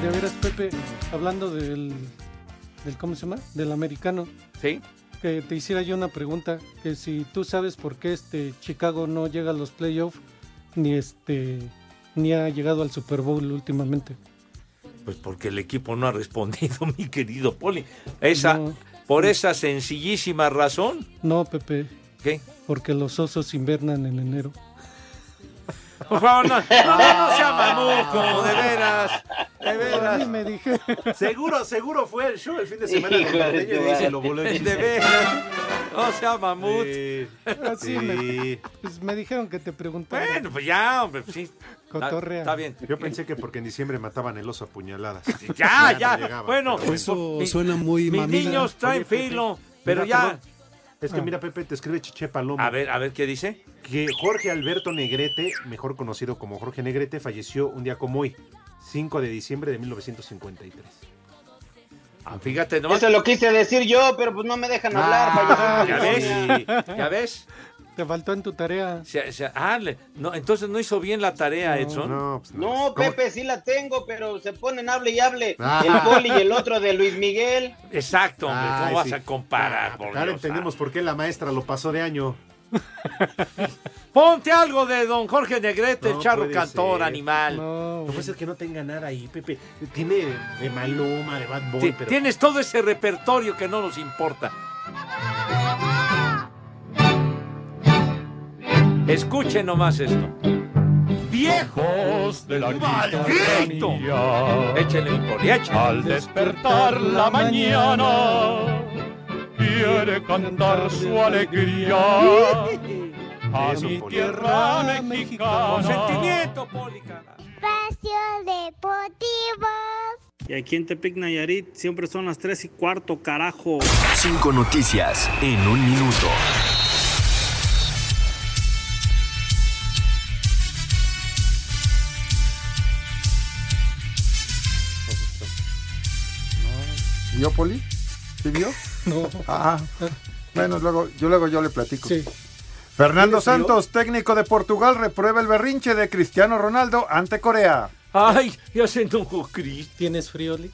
De veras, Pepe, hablando del, del ¿cómo se llama? Del americano. Sí. Que te hiciera yo una pregunta, que si tú sabes por qué este Chicago no llega a los playoffs, ni este ni ha llegado al Super Bowl últimamente. Pues porque el equipo no ha respondido, mi querido Poli. Esa, No. por esa sencillísima razón. No, Pepe. ¿Qué? Porque los osos invernan en enero. Por favor, no, no, no sea mamuco, de veras. De veras. mí me dije. Seguro, seguro fue el show el fin de semana Hijo del de se madre. lo voló a De veras. No sea mamut. Sí, Así sí. me, pues me dijeron que te preguntara. Bueno, pues ya, hombre, pues sí. Cotorrea. Está bien. Yo pensé que porque en diciembre mataban el oso a puñaladas. Ya, ya. llegaba, bueno, Eso suena muy mis mamila. niños traen Oye, filo, pero mira, ya. perdón. Es que Ah. mira, Pepe, te escribe Chiche Paloma. A ver, a ver qué dice. Que Jorge Alberto Negrete, mejor conocido como Jorge Negrete, falleció un día como hoy, 5 de diciembre de 1953. Ah, fíjate, nomás. Eso lo quise decir yo, pero pues no me dejan hablar. falleció en ¿Ya ves? ¿Ya ves? Te faltó en tu tarea. Se- se- ah, le- no, entonces no hizo bien la tarea, Edson. No, pues No, Pepe, sí la tengo, pero se ponen hable y hable. Ah. El Poli y el otro de Luis Miguel. Exacto, hombre. ¿Cómo Ay, vas sí. a comparar? por Ahora entendemos por qué la maestra lo pasó de año. ah? Ponte algo de don Jorge Negrete, el No charro cantor, ser. animal. No puede ser que no tenga nada ahí, Pepe. Tiene de Maluma, de Bad Boy, pero... Tienes todo ese repertorio que no nos importa. Escuchen nomás esto. ¡Viejos de la ¡Maldito! Échale mi poli, échale. Al despertar la mañana, quiere cantar su alegría a mi tierra mexicana. Con sentimiento, poli, cara. Espacio Deportivo. Y aquí en Tepic Nayarit siempre son las 3 y cuarto, carajo. Cinco noticias en un minuto. ¿Vio, Poli? ¿Sí vio? No. Ah, bueno, luego, yo luego yo le platico. Sí. Fernando. Santos, técnico de Portugal, reprueba el berrinche de Cristiano Ronaldo ante Corea. Ay, ya se enojó Cris. ¿Tienes frío, Lick?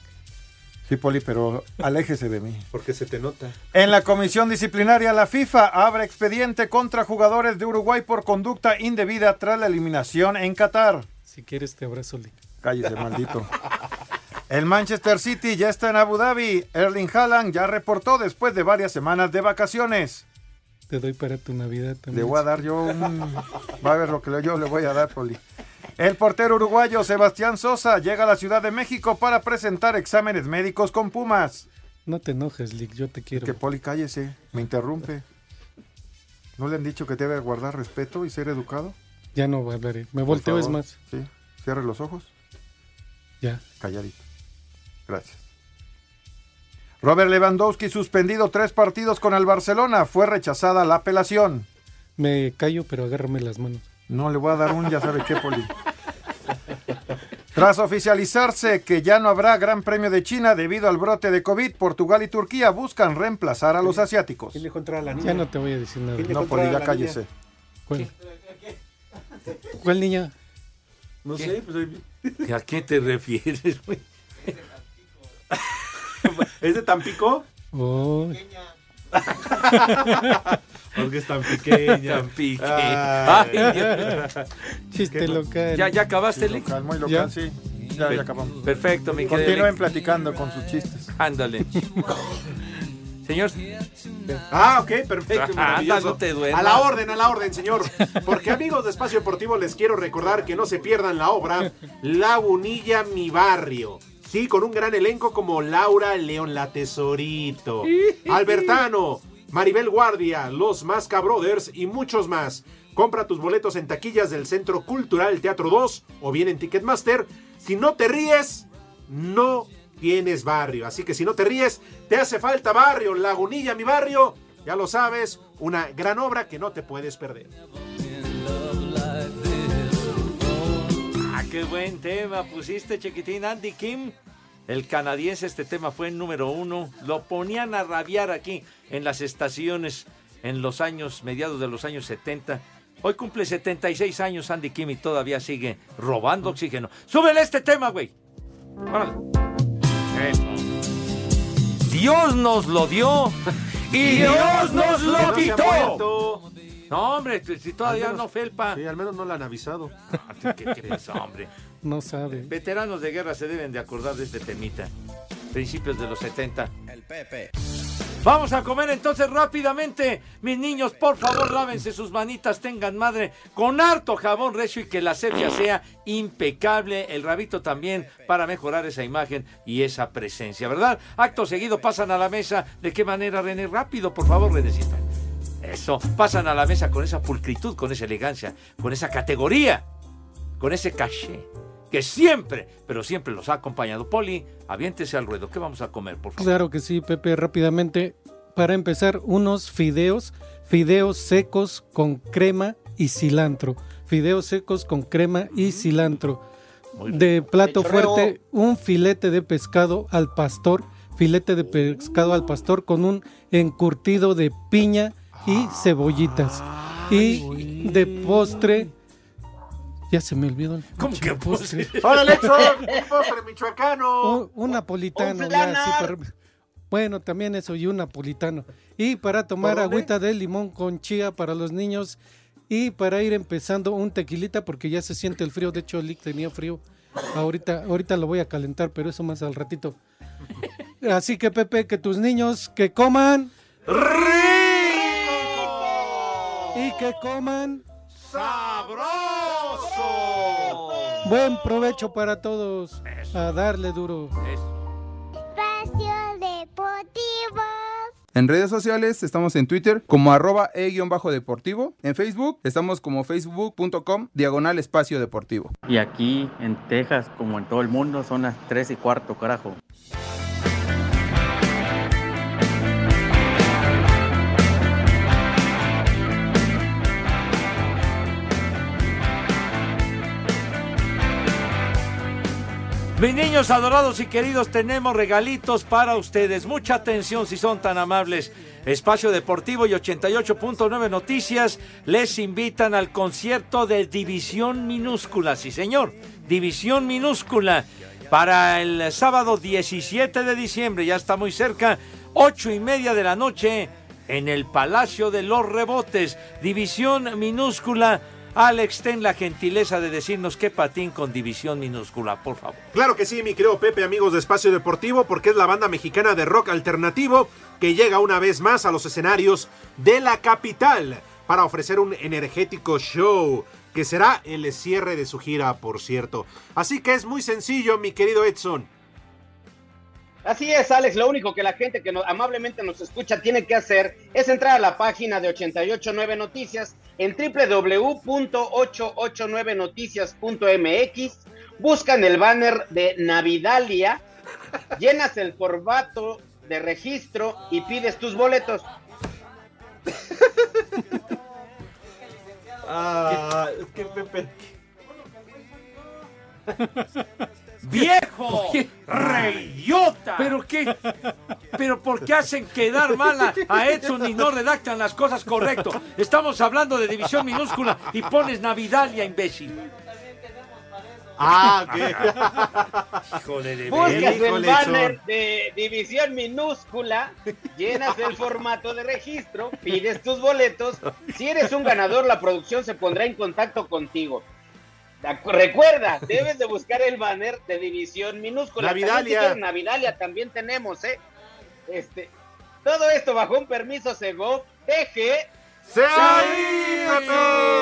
Sí, Poli, pero aléjese de mí. Porque se te nota. En la comisión disciplinaria, la FIFA abre expediente contra jugadores de Uruguay por conducta indebida tras la eliminación en Qatar. Si quieres te abrazo, Lick. Cállese, maldito. El Manchester City ya está en Abu Dhabi. Erling Haaland ya reportó después de varias semanas de vacaciones. Te doy para tu Navidad Le también. voy a dar yo un... Va a ver lo que yo le voy a dar, Poli. El portero uruguayo Sebastián Sosa llega a la Ciudad de México para presentar exámenes médicos con Pumas. No te enojes, Lick, yo te quiero. Que Poli, cállese, me interrumpe. ¿No le han dicho que debe guardar respeto y ser educado? Ya no hablaré. Me Por volteo, es más. Sí, cierre los ojos. Ya. Calladito. Gracias. Robert Lewandowski suspendido tres partidos con el Barcelona. Fue rechazada la apelación. Me callo, pero agárrame las manos. No le voy a dar un ya sabe qué, Poli. Tras oficializarse que ya no habrá Gran Premio de China debido al brote de COVID, Portugal y Turquía buscan reemplazar a los asiáticos. ¿Quién dejó entrar a la niña? Ya no te voy a decir nada. ¿Quién le No, Poli, ya cállese. ¿Cuál? ¿Cuál niña? No ¿Qué? sé, pues ¿A qué te refieres, güey? ¿Es de Tampico? Oh, Porque es tan pequeña. Tan pique. Ay. Chiste local. ¿Ya, ya acabaste, Sí, local, muy local, ¿Ya? sí. Ya, ya acabamos. Perfecto, mi querido Continúen platicando con sus chistes. Ándale. Señor, Ah, ok, perfecto. Anda, maravilloso. no te duermas. A la orden, a la orden, señor. Porque amigos de Espacio Deportivo les quiero recordar que no se pierdan la obra Lagunilla Mi Barrio. Sí, con un gran elenco como Laura León La Tesorito, Albertano, Maribel Guardia, Los Masca Brothers y muchos más. Compra tus boletos en taquillas del Centro Cultural Teatro 2 o bien en Ticketmaster. Si no te ríes, no tienes barrio. Así que si no te ríes, te hace falta barrio. Lagunilla, mi barrio. Ya lo sabes, una gran obra que no te puedes perder. Qué buen tema pusiste, chiquitín. Andy Kim, el canadiense, este tema fue el número uno. Lo ponían a rabiar aquí en las estaciones en los años, mediados de los años 70. Hoy cumple 76 años Andy Kim y todavía sigue robando oxígeno. ¡Súbele este tema, güey! Dios nos lo dio y Dios nos lo quitó. No, hombre, si todavía menos- no felpa. Sí, al menos no la han avisado. ¿Qué crees, hombre? No sabe. Veteranos de guerra se deben de acordar de este temita. Principios de los 70. El Pepe. Vamos a comer entonces rápidamente. Mis niños, por favor, lávense sus manitas, tengan madre con harto jabón recio y que la sepia sea impecable. El rabito también para mejorar esa imagen y esa presencia, ¿verdad? Acto seguido pasan a la mesa. ¿De qué manera, René? Rápido, por favor, Renecito. Eso, pasan a la mesa con esa pulcritud, con esa elegancia, con esa categoría, con ese caché que siempre, pero siempre los ha acompañado. Poli, aviéntese al ruedo. ¿Qué vamos a comer, por favor? Claro que sí, Pepe, rápidamente. para empezar, unos fideos, fideos secos con crema y cilantro. Fideos secos con crema y cilantro. De plato fuerte, un filete de pescado al pastor, filete de pescado al pastor con un encurtido de piña y cebollitas. Y de postre, ya se me olvidó el ¿Cómo que postre? ¡Órale, postre michoacano! un, un napolitano. Un ya, sí, para- Bueno, también eso y un napolitano. Y para tomar ¿Por dónde? agüita de limón con chía para los niños. Y para ir empezando un tequilita porque ya se siente el frío. De hecho, Lick tenía frío. Ahorita, ahorita lo voy a calentar, pero eso más al ratito. Así que Pepe, que tus niños que coman y que coman ¡Sabroso! buen provecho para todos. A darle duro. Espacio Deportivo. En redes sociales estamos en Twitter como arroba e-deportivo. En Facebook estamos como facebook.com diagonal espacio deportivo. Y aquí en Texas, como en todo el mundo, son las 3 y cuarto, carajo. Mis niños adorados y queridos, tenemos regalitos para ustedes. Mucha atención si son tan amables. Espacio Deportivo y 88.9 Noticias les invitan al concierto de División Minúscula. Sí, señor, División Minúscula. Para el sábado 17 de diciembre, ya está muy cerca, ocho y media de la noche, en el Palacio de los Rebotes. División Minúscula. Alex, ten la gentileza de decirnos qué patín con división minúscula, por favor. Claro que sí, mi querido Pepe, amigos de Espacio Deportivo, porque es la banda mexicana de rock alternativo que llega una vez más a los escenarios de la capital para ofrecer un energético show que será el cierre de su gira, por cierto. Así que es muy sencillo, mi querido Edson. Así es, Alex. Lo único que la gente que nos- amablemente nos escucha tiene que hacer es entrar a la página de 889 Noticias en www.889noticias.mx. Buscan el banner de Navidalia, llenas el formato de registro y pides tus boletos. Ah, que Pepe. ¡Viejo! ¡Reidiota! ¿Pero qué? ¿Pero por qué hacen quedar mal a, a Edson y no redactan las cosas correcto? Estamos hablando de división minúscula y pones Navidalia, imbécil. Ah, Híjole de Buscas el banner de división minúscula, llenas el formato de registro, pides tus boletos. Si eres un ganador, la producción se pondrá en contacto contigo. Recuerda, debes de buscar el banner de división minúscula. También, Navidalia. Navidalia también tenemos, ¿eh? Este, todo esto bajo un permiso Segov, TG. ¡Se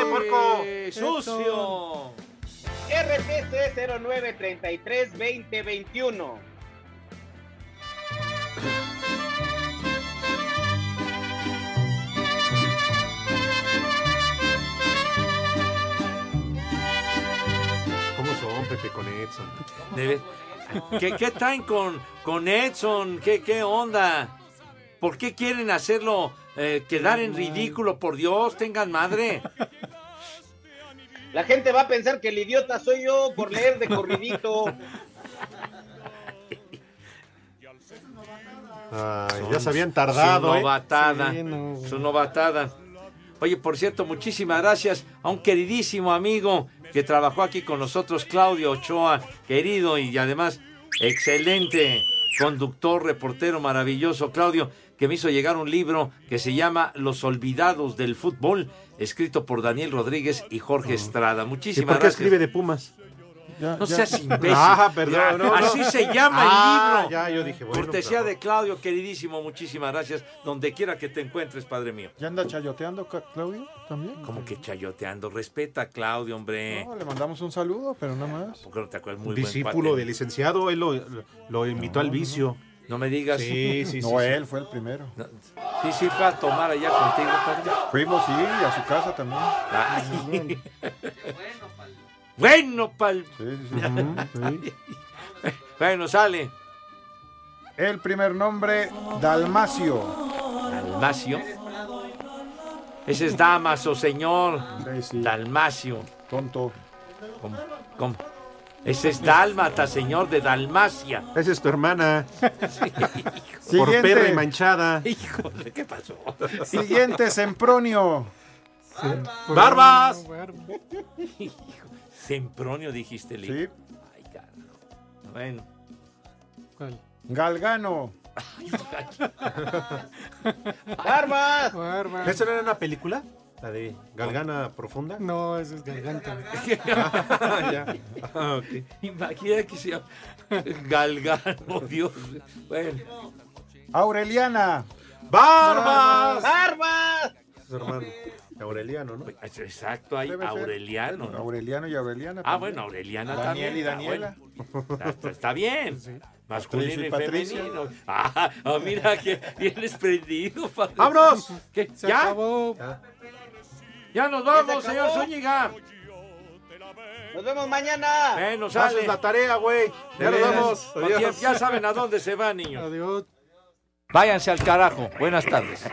puerco! ¡Sucio! RTC 0933 2021. ¿Cómo son, Pepe, con Edson? Debe- ¿Qué, qué traen con, con Edson? ¿Qué, ¿Qué onda? ¿Por qué quieren hacerlo eh, quedar en ridículo? Por Dios, tengan madre. La gente va a pensar que el idiota soy yo por leer de corridito. Ay, ya se habían tardado, Su ¿eh? novatada. Sí, no. Su novatada. Oye, por cierto, muchísimas gracias a un queridísimo amigo que trabajó aquí con nosotros, Claudio Ochoa, querido y además excelente conductor, reportero maravilloso, Claudio, que me hizo llegar un libro que se llama Los Olvidados del Fútbol, escrito por Daniel Rodríguez y Jorge Estrada. ¿Y Muchísimas por qué gracias. escribe de Pumas? No seas imbécil. Ah, perdón. no, no. Así se llama Ah, el libro. Ya, yo dije, bueno. Cortesía de Claudio, queridísimo, muchísimas gracias. Donde quiera que te encuentres, padre mío. ¿Ya anda chayoteando, Claudio? ¿También? Como que chayoteando. Respeta a Claudio, hombre. No, le mandamos un saludo, pero nada más. ¿Por qué no te acuerdas? Muy Discípulo del licenciado, él lo, lo invitó al vicio. No me digas. Sí, sí, sí. No, sí. él fue el primero. Sí, sí, fue a tomar allá contigo, padre. Fuimos, sí, a su casa también. Ay. Bueno, pal. Sí, sí, sí. Bueno, sale. El primer nombre, Dalmacio. Dalmacio. Ese es Damaso, señor. Dalmacio. Tonto. ¿Cómo? ¿Cómo? Ese es Dálmata, señor de Dalmacia. Esa es tu hermana. Por Siguiente. perra y manchada. Híjole, ¿qué pasó? Siguiente, Sempronio. ¡Barbas! Sempronio dijiste, Lee. Sí. Ay, caramba. Bueno. ¿Cuál? Galgano. ¡Barbas! Barbas. ¿Esa no era una película? La de Galgana Profunda. No, ese es garganta. Ah, ya. Ah, ok. Imagina que sea Galgano, Dios. Bueno. Aureliana. ¡Barbas! ¡Barbas! Es hermano. De Aureliano, ¿no? Exacto, hay Debe ser. Aureliano. ¿no? Aureliano y Aureliana. Ah, también. bueno, Aureliana Daniel también. y está Daniela. bueno. Está, está bien. Masculino y y femenino. Ah, ah, mira que vienes prendido, padre. ¡Vámonos! ¿Qué? Se ¿Ya? acabó. Ya. Ya nos vamos, ¿Ya se señor? Zúñiga. Nos vemos mañana. Bueno, sale. Haces la tarea, güey. Ya nos Adiós. tiempo, Ya saben a dónde se van, niños. Adiós. Váyanse al carajo. Buenas tardes.